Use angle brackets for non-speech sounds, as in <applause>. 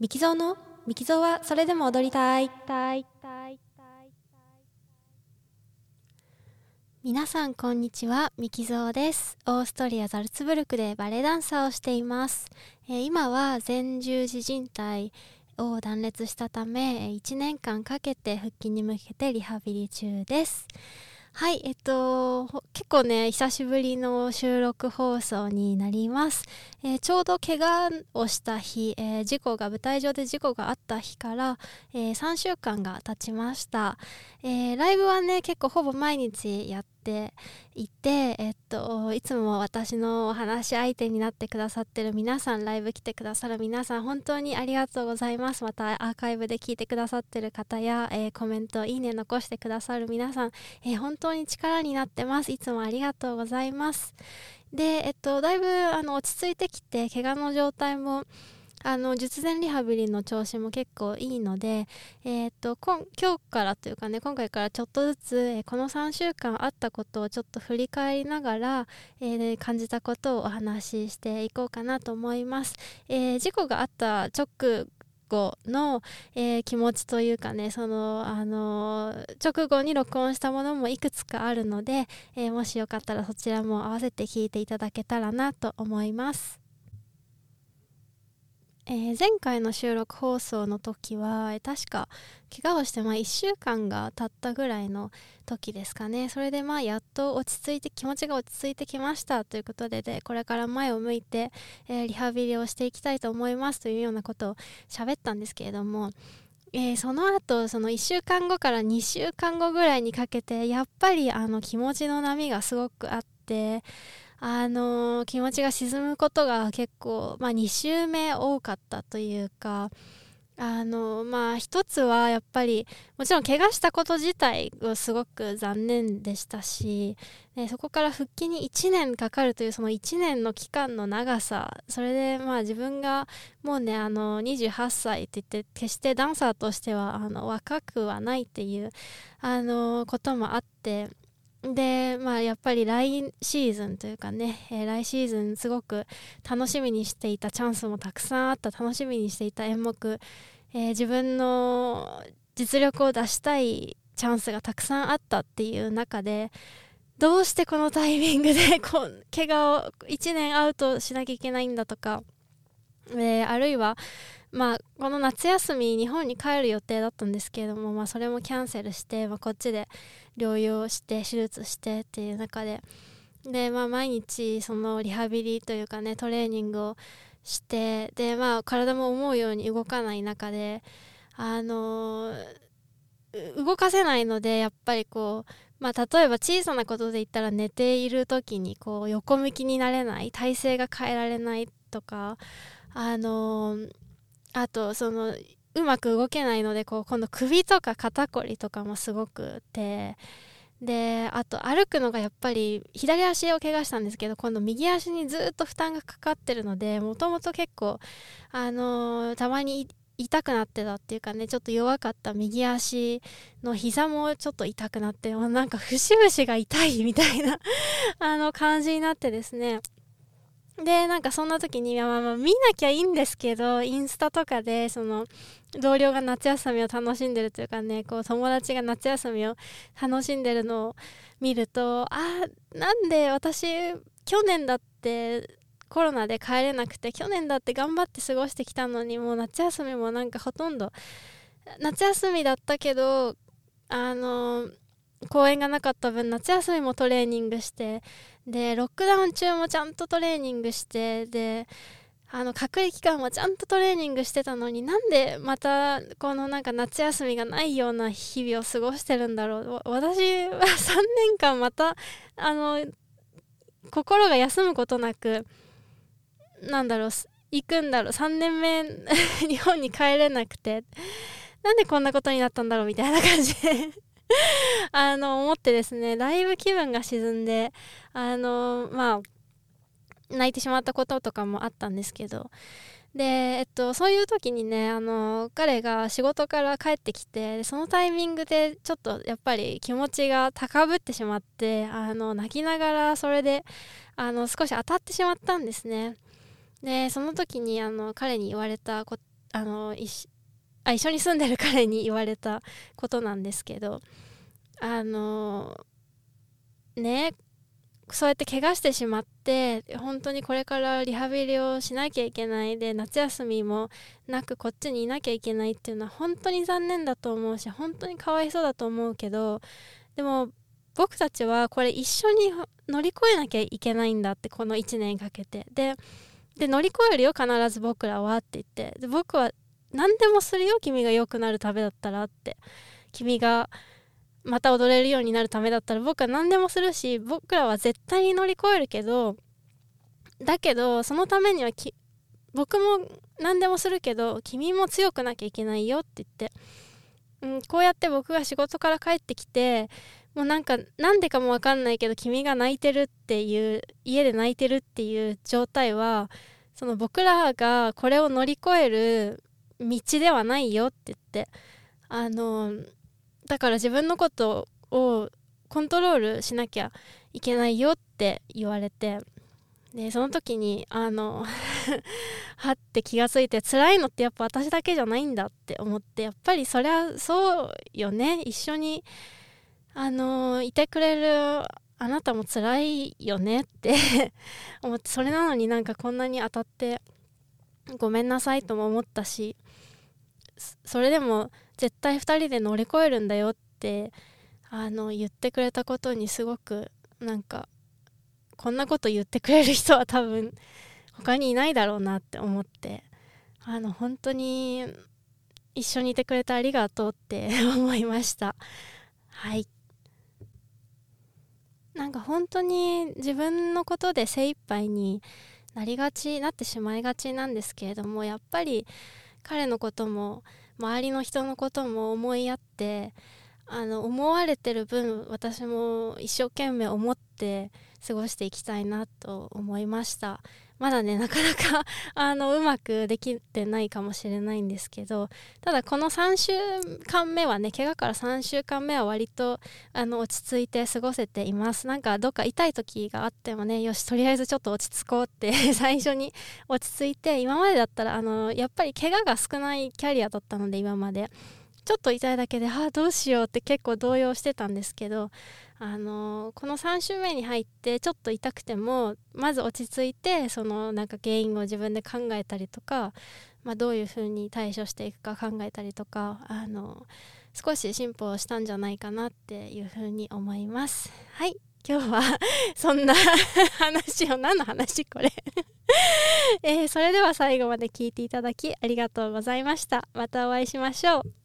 ミキゾーの？ミキゾーはそれでも踊りたい。皆さんこんにちは。ミキゾーです。オーストリアザルツブルクでバレエダンサーをしています、えー、今は前十字靭帯を断裂したため1年間かけて復帰に向けてリハビリ中です。はい、えっと、結構ね、久しぶりの収録放送になります。えー、ちょうど怪我をした日、えー、事故が、舞台上で事故があった日から、えー、3週間が経ちました。えライブはね、結構ほぼ毎日やっていて、えっと、いつも私のお話し相手になってくださってる皆さん、ライブ来てくださる皆さん、本当にありがとうございます。またアーカイブで聞いてくださってる方や、えー、コメント、いいね残してくださる皆さん、えー、本当に力になってます。いつもありがとうございます。で、えっと、だいぶあの落ち着いてきて、怪我の状態もあの術前リハビリの調子も結構いいので、えーと、今日からというかね今回からちょっとずつ、えー、この3週間あったことをちょっと振り返りながら、えー、感じたことをお話ししていこうかなと思います。えー、事故があった直後の、えー、気持ちというかねその、あの直後に録音したものもいくつかあるので、えー、もしよかったらそちらも合わせて聞いていただけたらなと思います。えー、前回の収録放送の時は、確か怪我をしてまあ1週間が経ったぐらいの時ですかね。それでまあやっと落ち着いて気持ちが落ち着いてきました。ということででこれから前を向いて、えー、リハビリをしていきたいと思います。というようなことを喋ったんですけれどもえー、その後その1週間後から2週間後ぐらいにかけてやっぱりあの気持ちの波がすごくあってあの、気持ちが沈むことが結構、まあ、2週目多かったというか、あの、まあ一つはやっぱりもちろん怪我したこと自体はすごく残念でしたし、ね、そこから復帰に1年かかるというその1年の期間の長さそれでまあ自分がもうねあの28歳って言って決してダンサーとしてはあの若くはないっていうあのこともあってで、まあ、やっぱり来シーズンというかね、えー、来シーズンすごく楽しみにしていたチャンスもたくさんあった楽しみにしていた演目、えー、自分の実力を出したいチャンスがたくさんあったっていう中でどうしてこのタイミングで <laughs> こ怪我を1年アウトしなきゃいけないんだとか、えー、あるいはまあ、この夏休み日本に帰る予定だったんですけれども、まあ、それもキャンセルして、まあ、こっちで療養して手術してっていう中で。で、まあ、毎日そのリハビリというかねトレーニングをしてで、まあ、体も思うように動かない中であのー、動かせないのでやっぱりこうまあ、例えば小さなことで言ったら寝ている時にこう横向きになれない体勢が変えられないとかあのーあとそのうまく動けないのでこう今度首とか肩こりとかもすごくてであと歩くのがやっぱり左足を怪我したんですけど今度右足にずっと負担がかかってるのでもともと結構あのー、たまに痛くなってたっていうかねちょっと弱かった右足の膝もちょっと痛くなってなんか節々が痛いみたいなあの感じになってですね。で、なんかそんな時に、まあまあ見なきゃいいんですけど、インスタとかで、その、同僚が夏休みを楽しんでるというかね、こう友達が夏休みを楽しんでるのを見ると、あ、なんで私、去年だってコロナで帰れなくて、去年だって頑張って過ごしてきたのに、もう夏休みもなんかほとんど、夏休みだったけど、あの、公演がなかった分夏休みもトレーニングしてでロックダウン中もちゃんとトレーニングしてであの隔離期間もちゃんとトレーニングしてたのになんでまたこのなんか夏休みがないような日々を過ごしてるんだろう。私は <laughs> 3年間またあの心が休むことなくなんだろう行くんだろう。3年目 <laughs> 日本に帰れなくてなんでこんなことになったんだろうみたいな感じで。<laughs> あの、思ってですね、ライブ気分が沈んで、あの、まあ、泣いてしまったこととかもあったんですけど、で、えっと、そういう時にね、あの、彼が仕事から帰ってきて、そのタイミングでちょっとやっぱり気持ちが高ぶってしまって、あの、泣きながらそれで、あの、少し当たってしまったんですね。で、その時に、あの、彼に言われたこあのあ一緒に住んでる彼に言われたことなんですけどあのねそうやって怪我してしまって本当にこれからリハビリをしなきゃいけないで夏休みもなくこっちにいなきゃいけないっていうのは本当に残念だと思うし本当にかわいそうだと思うけどでも僕たちはこれ一緒に乗り越えなきゃいけないんだってこの1年かけて。で乗り越えるよ必ず僕らはって言って。で僕は何でもするよ君が良くなるためだったらって。君がまた踊れるようになるためだったら僕は何でもするし僕らは絶対に乗り越えるけどだけどそのためには僕も何でもするけど君も強くなきゃいけないよって言って、うん、こうやって僕が仕事から帰ってきてもうなんかなんでかも分かんないけど君が泣いてるっていう家で泣いてるっていう状態はその僕らがこれを乗り越える道ではないよって言ってあのだから自分のことをコントロールしなきゃいけないよって言われてでその時にあの <laughs> はって気がついて辛いのってやっぱ私だけじゃないんだって思ってやっぱりそりゃそうよね。一緒にあのいてくれるあなたも辛いよねって <laughs> 思ってそれなのになんかこんなに当たってごめんなさいとも思ったしそれでも絶対2人で乗り越えるんだよってあの言ってくれたことにすごくなんかこんなこと言ってくれる人は多分他にいないだろうなって思ってあの本当に一緒にいてくれてありがとうって <laughs> 思いました。はい。なんか本当に自分のことで精一杯になりがちなってしまいがちなんですけれどもやっぱり彼のことも周りの人のことも思いやってあの思われてる分私も一生懸命思って過ごしていきたいなと思いました。まだねなかなか <laughs> あのうまくできてないかもしれないんですけどただこの3週間目はね怪我から3週間目は割とあの落ち着いて過ごせています。なんかどっか痛い時があってもねよしとりあえずちょっと落ち着こうって <laughs> 最初に落ち着いて今までだったらあのやっぱり怪我が少ないキャリアだったので今まで。ちょっと痛いだけでああどうしようって結構動揺してたんですけどあのこの3週目に入ってちょっと痛くてもまず落ち着いてそのなんか原因を自分で考えたりとか、まあ、どういうふうに対処していくか考えたりとかあの少し進歩したんじゃないかなっていうふうに思います。はい今日は <laughs> そんな <laughs> 話を何の話？これ <laughs> えー、それでは最後まで聞いていただきありがとうございました。またお会いしましょう。